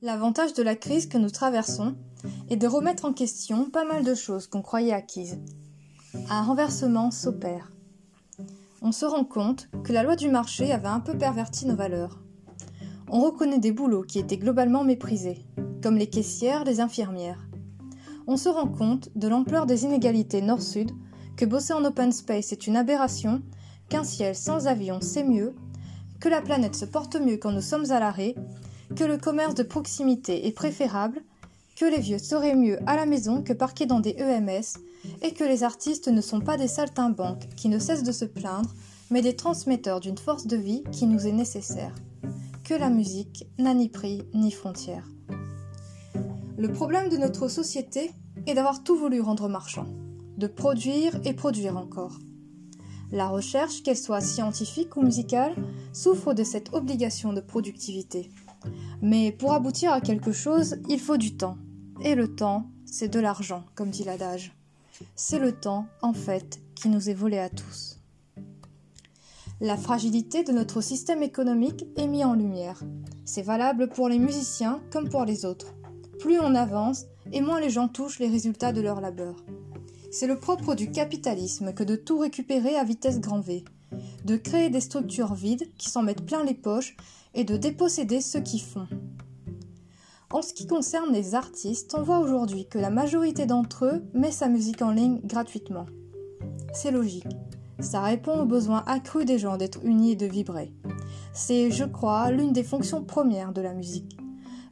L'avantage de la crise que nous traversons est de remettre en question pas mal de choses qu'on croyait acquises. Un renversement s'opère. On se rend compte que la loi du marché avait un peu perverti nos valeurs. On reconnaît des boulots qui étaient globalement méprisés, comme les caissières, les infirmières. On se rend compte de l'ampleur des inégalités nord-sud, que bosser en open space est une aberration, qu'un ciel sans avion c'est mieux, que la planète se porte mieux quand nous sommes à l'arrêt, que le commerce de proximité est préférable, que les vieux seraient mieux à la maison que parqués dans des EMS, et que les artistes ne sont pas des saltimbanques qui ne cessent de se plaindre, mais des transmetteurs d'une force de vie qui nous est nécessaire. Que la musique n'a ni prix ni frontières. Le problème de notre société est d'avoir tout voulu rendre marchand, de produire et produire encore. La recherche, qu'elle soit scientifique ou musicale, souffre de cette obligation de productivité. Mais pour aboutir à quelque chose, il faut du temps. Et le temps, c'est de l'argent, comme dit l'adage. C'est le temps, en fait, qui nous est volé à tous. La fragilité de notre système économique est mise en lumière. C'est valable pour les musiciens comme pour les autres. Plus on avance, et moins les gens touchent les résultats de leur labeur. C'est le propre du capitalisme que de tout récupérer à vitesse grand V, de créer des structures vides qui s'en mettent plein les poches et de déposséder ceux qui font. En ce qui concerne les artistes, on voit aujourd'hui que la majorité d'entre eux met sa musique en ligne gratuitement. C'est logique. Ça répond aux besoins accrus des gens d'être unis et de vibrer. C'est, je crois, l'une des fonctions premières de la musique.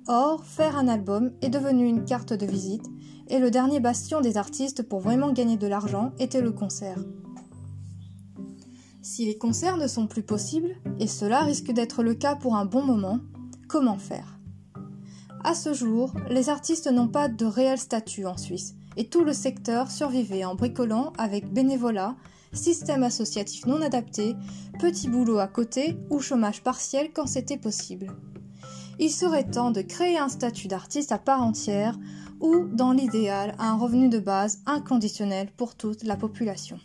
Or, faire un album est devenu une carte de visite, et le dernier bastion des artistes pour vraiment gagner de l'argent était le concert. Si les concerts ne sont plus possibles, et cela risque d'être le cas pour un bon moment, comment faire? À ce jour, les artistes n'ont pas de réel statut en Suisse et tout le secteur survivait en bricolant avec bénévolat, système associatif non adapté, petit boulot à côté ou chômage partiel quand c'était possible. Il serait temps de créer un statut d'artiste à part entière ou, dans l'idéal, un revenu de base inconditionnel pour toute la population.